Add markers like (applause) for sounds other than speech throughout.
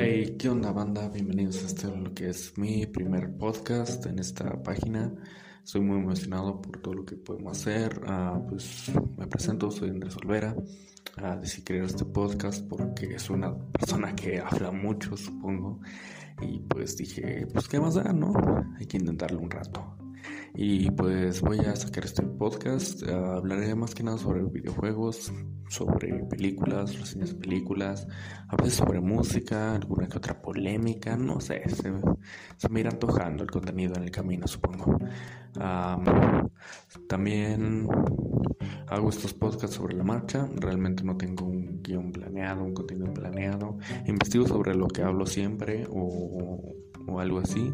Hey, ¿qué onda banda? Bienvenidos a este lo que es mi primer podcast en esta página. Estoy muy emocionado por todo lo que podemos hacer. Uh, pues me presento, soy Andrés Olvera. Uh, decidí crear este podcast porque soy una persona que habla mucho, supongo. Y pues dije, pues qué más da, ¿no? Hay que intentarlo un rato. Y pues voy a sacar este podcast. Uh, hablaré más que nada sobre videojuegos, sobre películas, reseñas de películas, a veces sobre música, alguna que otra polémica, no sé, se, me irá antojando el contenido en el camino, supongo. Um, también hago estos podcasts sobre la marcha, realmente no tengo un guion planeado, un contenido planeado, investigo sobre lo que hablo siempre o, o algo así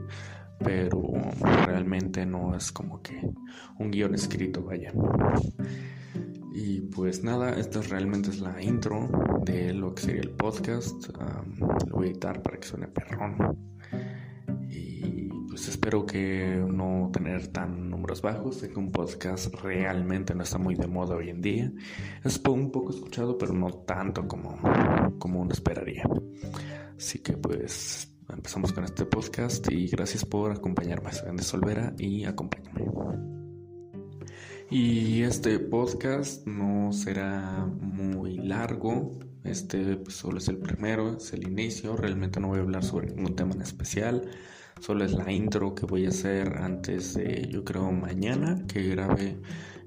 pero realmente no es como que un guion escrito, vaya. Y pues nada, esta realmente es la intro de lo que sería el podcast. lo voy a editar para que suene perrón. Y pues espero que no tener tan números bajos. Sé que un podcast realmente no está muy de moda hoy en día. Es un poco escuchado, pero no tanto como, como uno esperaría. Así que pues empezamos con este podcast y gracias por acompañarme. Soy Andes Solvera y acompáñame. Y este podcast no será muy largo. Este pues, solo es el primero, es el inicio. Realmente no voy a hablar sobre ningún tema en especial. Solo es la intro que voy a hacer antes de, yo creo, mañana que grabe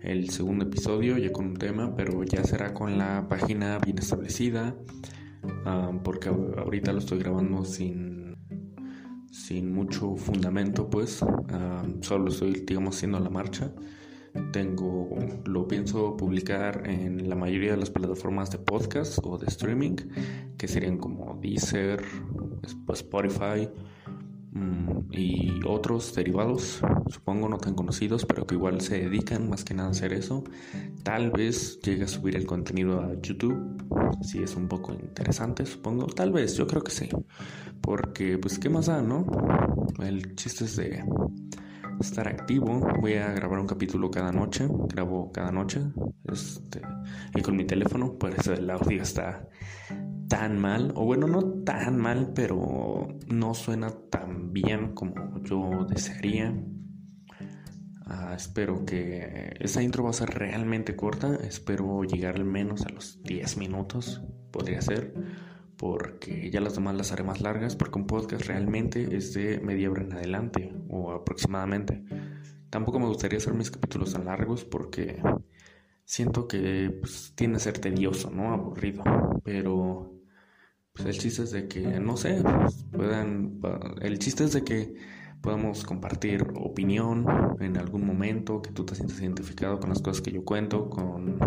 el segundo episodio ya con un tema, pero ya será con la página bien establecida. Ah, porque ahorita lo estoy grabando sin sin mucho fundamento, pues solo estoy, digamos, haciendo la marcha. Tengo, lo pienso publicar en la mayoría de las plataformas de podcast o de streaming, que serían como Deezer, Spotify, y otros derivados, supongo no tan conocidos, pero que igual se dedican más que nada a hacer eso. Tal vez llegue a subir el contenido a YouTube, si es un poco interesante, supongo. Tal vez, yo creo que sí. Porque, pues, ¿qué más da, no? El chiste es de estar activo. Voy a grabar un capítulo cada noche. Grabo cada noche. Este, y con mi teléfono, por eso el audio está tan mal, o bueno, no tan mal, pero no suena tan bien como yo desearía. Ah, espero que esa intro va a ser realmente corta, espero llegar al menos a los 10 minutos, podría ser, porque ya las demás las haré más largas, porque un podcast realmente es de media hora en adelante, o aproximadamente. Tampoco me gustaría hacer mis capítulos tan largos porque siento que pues, tiene que ser tedioso, ¿no? Aburrido, pero pues el chiste es de que, no sé, puedan, el chiste es de que podamos compartir opinión en algún momento, que tú te sientas identificado con las cosas que yo cuento, con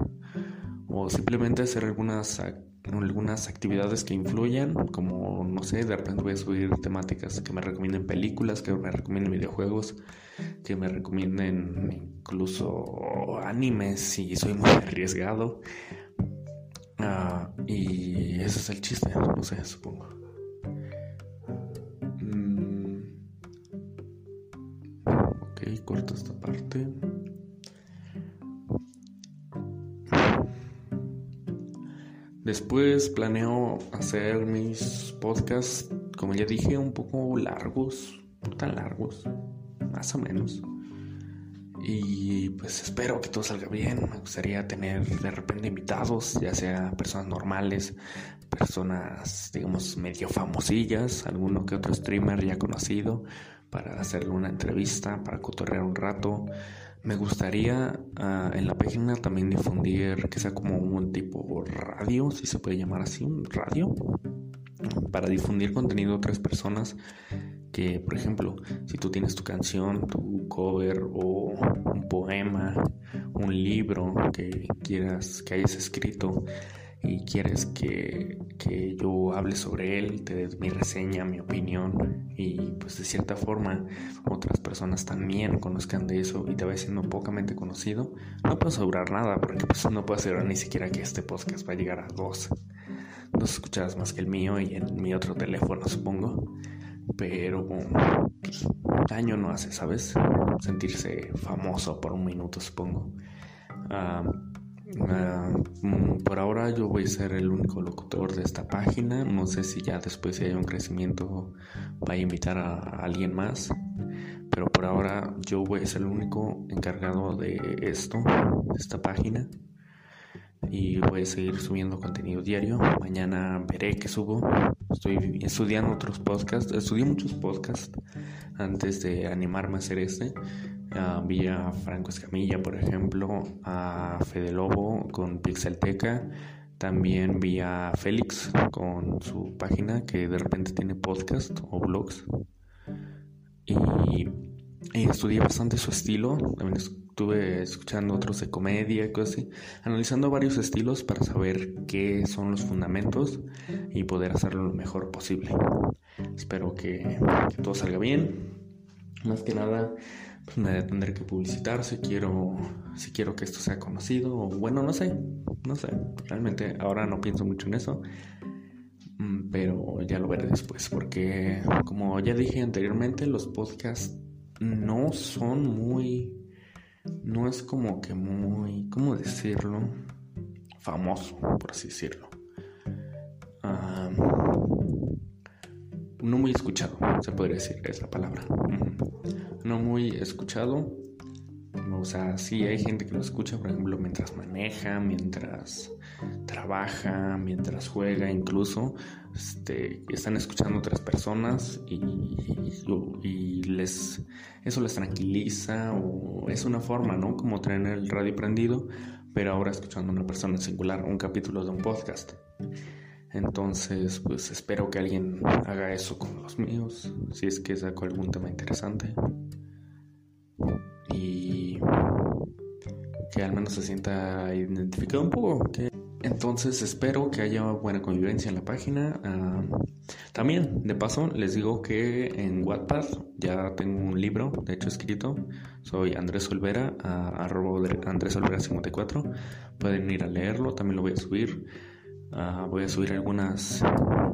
o simplemente hacer algunas algunas actividades que influyan, como no sé, de repente voy a subir temáticas que me recomienden películas, que me recomienden videojuegos, que me recomienden incluso animes si soy muy (laughs) arriesgado. Ah, y ese es el chiste, no sé, supongo. Mm, ok, corto esta parte. Después planeo hacer mis podcasts, como ya dije, un poco largos, no tan largos, más o menos. Y pues espero que todo salga bien. Me gustaría tener de repente invitados, ya sea personas normales, personas, digamos, medio famosillas, alguno que otro streamer ya conocido, para hacerle una entrevista, para cotorrear un rato. Me gustaría ah, en la página también difundir que sea como un tipo radio, si se puede llamar así, un radio, para difundir contenido a otras personas que, por ejemplo, si tú tienes tu canción, tu cover o un poema, un libro que quieras que hayas escrito y quieres que, que yo hable sobre él, te dé mi reseña, mi opinión y pues de cierta forma otras personas también conozcan de eso y te va siendo pocamente conocido, no puedo asegurar nada porque pues no puedo asegurar ni siquiera que este podcast va a llegar a dos, dos escuchadas más que el mío y en mi otro teléfono supongo pero pues, daño no hace, ¿sabes? Sentirse famoso por un minuto, supongo. mm, por ahora yo voy a ser el único locutor de esta página. No sé si ya después si hay un crecimiento vaya a invitar a alguien más. Pero por ahora yo voy a ser el único encargado de esto, de esta página. Y voy a seguir subiendo contenido diario. Mañana veré qué subo. Estoy estudiando otros podcasts. Estudié muchos podcasts antes de animarme a hacer este. Uh, vi a Franco Escamilla, por ejemplo, a Fede Lobo con Pixelteca. También vi a Félix con su página que de repente tiene podcast o blogs. Y, estudié bastante su estilo. También estuve escuchando otros de comedia cosas así. Analizando varios estilos para saber qué son los fundamentos y poder hacerlo lo mejor posible. Espero que todo salga bien. Más que nada, pues me tendré que publicitar si quiero, si quiero que esto sea conocido. O bueno, no sé, no sé. Realmente ahora no pienso mucho en eso. Mm, pero ya lo veré después. Porque como ya dije anteriormente, los podcasts no son muy. No es como que muy. ¿Cómo decirlo? Famoso, por así decirlo. no muy escuchado, se podría decir, es la palabra. No muy escuchado. O sea, sí hay gente que lo escucha, por ejemplo, mientras maneja, mientras trabaja, mientras juega, incluso este, están escuchando otras personas y, y, les eso les tranquiliza o es una forma, ¿no? Como tener el radio prendido, pero ahora escuchando a una persona en singular, un capítulo de un podcast. Entonces, pues espero que alguien haga eso con los míos, si es que saco algún tema interesante. Y que al menos se sienta identificado un poco. Entonces espero que haya buena convivencia en la página. Ah, también, de paso, les digo que en Wattpad ya tengo un libro, de hecho escrito. Soy Andrés Olvera, uh, arroba Andrés Olvera 54. Pueden ir a leerlo, también lo voy a subir. Ah, voy a subir algunas,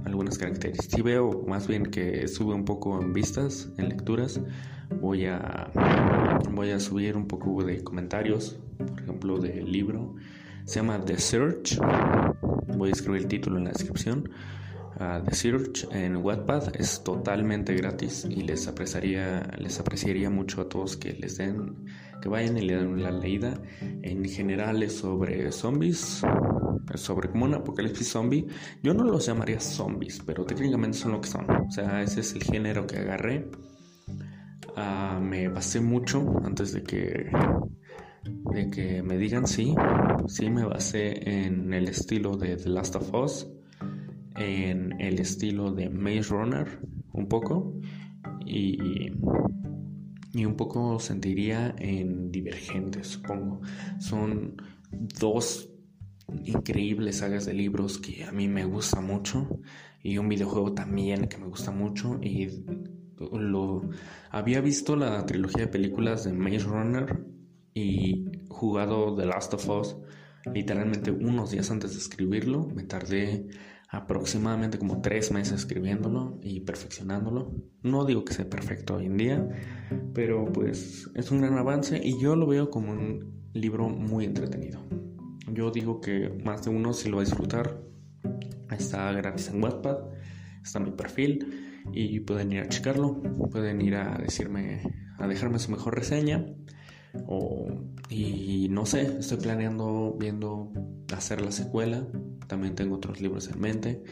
algunas características. Si veo más bien que sube un poco en vistas, en lecturas, voy a, voy a subir un poco de comentarios, por ejemplo, del libro. Se llama The Search. Voy a escribir el título en la descripción. Uh, The Search en Wattpad es totalmente gratis y les apreciaría, les apreciaría mucho a todos que les den, que vayan y le den la leída. En general es sobre zombies, sobre como un apocalipsis zombie. Yo no los llamaría zombies, pero técnicamente son lo que son. O sea, ese es el género que agarré. Ah, me basé mucho antes de que de que me digan sí. Sí me basé en el estilo de The Last of Us, en el estilo de Maze Runner, un poco. Y, y un poco sentiría en Divergentes, supongo. Son dos increíbles sagas de libros que a mí me gusta mucho y un videojuego también que me gusta mucho y lo había visto la trilogía de películas de Maze Runner y jugado The Last of Us literalmente unos días antes de escribirlo me tardé aproximadamente como tres meses escribiéndolo y perfeccionándolo no digo que sea perfecto hoy en día pero pues es un gran avance y yo lo veo como un libro muy entretenido yo digo que más de uno si lo va a disfrutar. Está gratis en Wattpad, está mi perfil y pueden ir a checarlo, pueden ir a decirme, a dejarme su mejor reseña. Y no sé, estoy planeando viendo hacer la secuela. También tengo otros libros en mente,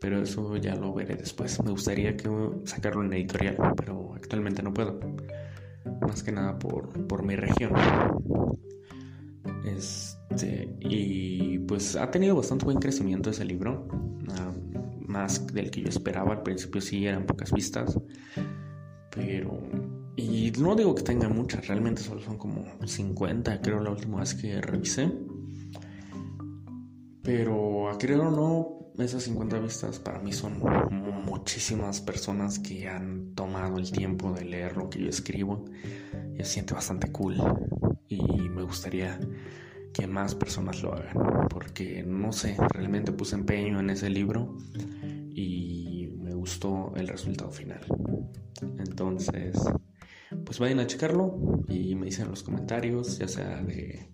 pero eso ya lo veré después. Me gustaría que sacarlo en editorial, pero actualmente no puedo. Más que nada por, por mi región. Este, y pues ha tenido bastante buen crecimiento ese libro, más del que yo esperaba. Al principio sí eran pocas vistas, pero. Y no digo que tenga muchas, realmente solo son como 50, creo, la última vez que revisé. Pero a creer o no, esas 50 vistas para mí son muchísimas personas que han tomado el tiempo de leer lo que yo escribo. Y se siente bastante cool. Y me gustaría que más personas lo hagan. Porque no sé, realmente puse empeño en ese libro y me gustó el resultado final. Entonces, pues vayan a checarlo y me dicen en los comentarios, ya sea de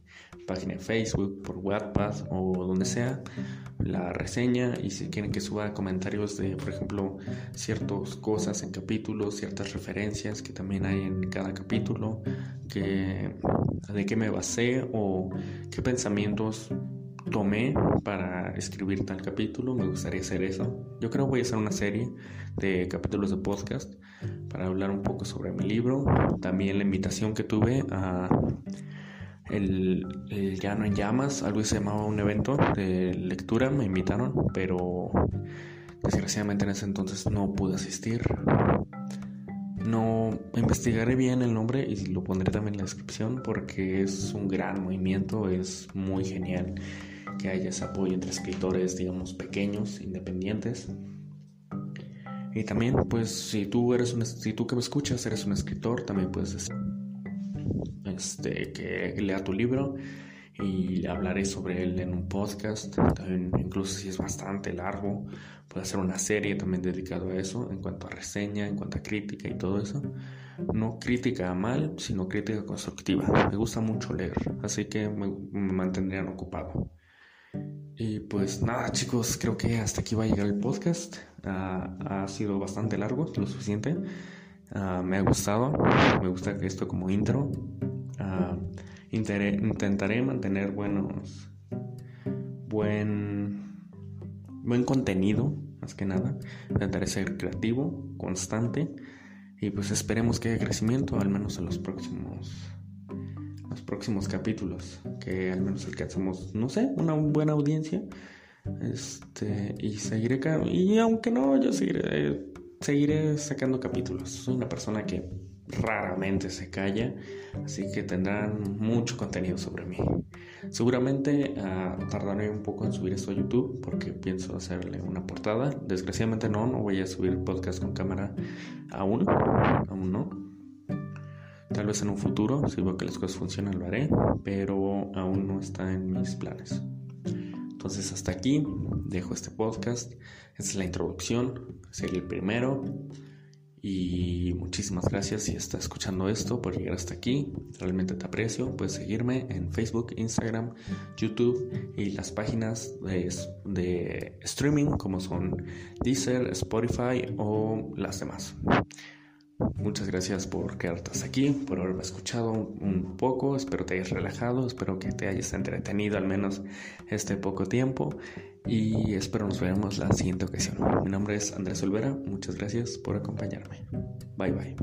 página de Facebook, por Wattpad o donde sea, la reseña y si quieren que suba comentarios de, por ejemplo, ciertas cosas en capítulos, ciertas referencias que también hay en cada capítulo, que, de qué me basé o qué pensamientos tomé para escribir tal capítulo, me gustaría hacer eso. Yo creo que voy a hacer una serie de capítulos de podcast para hablar un poco sobre mi libro. También la invitación que tuve a el, el Llano en Llamas, algo que se llamaba un evento de lectura, me invitaron, pero desgraciadamente en ese entonces no pude asistir. No investigaré bien el nombre y lo pondré también en la descripción porque es un gran movimiento, es muy genial que haya ese apoyo entre escritores, digamos, pequeños, independientes. Y también, pues, si tú eres un, si tú que me escuchas eres un escritor, también puedes decir, este, que lea tu libro y hablaré sobre él en un podcast. Incluso si es bastante largo, puedo hacer una serie también dedicado a eso, en cuanto a reseña, en cuanto a crítica y todo eso. No crítica mal, sino crítica constructiva. Me gusta mucho leer, así que me, me mantendrían ocupado. Y pues nada chicos, creo que hasta aquí va a llegar el podcast. Ah, ha sido bastante largo, lo suficiente. Ah, me ha gustado, me gusta esto como intro. Uh, intentaré mantener buenos, buen, buen contenido, más que nada. Intentaré ser creativo, constante. Y pues esperemos que haya crecimiento, al menos en los próximos los próximos capítulos, que al menos alcanzamos, no sé, una buena audiencia. Este, y seguiré, y aunque no, yo seguiré, seguiré sacando capítulos. Soy una persona que raramente se calla, así que tendrán mucho contenido sobre mí. Seguramente uh, tardaré un poco en subir esto a YouTube porque pienso hacerle una portada. Desgraciadamente no, no voy a subir podcast con cámara aún, aún no. Tal vez en un futuro, si veo que las cosas funcionan, lo haré, pero aún no está en mis planes. Entonces hasta aquí dejo este podcast. Esta es la introducción, sería el primero. Y muchísimas gracias si estás escuchando esto por llegar hasta aquí. Realmente te aprecio. Puedes seguirme en Facebook, Instagram, YouTube y las páginas de, de streaming como son Deezer, Spotify o las demás. Muchas gracias por quedarte aquí, por haberme escuchado un poco. Espero te hayas relajado, espero que te hayas entretenido al menos este poco tiempo y espero nos veamos la siguiente ocasión. Mi nombre es Andrés Olvera, muchas gracias por acompañarme. Bye bye.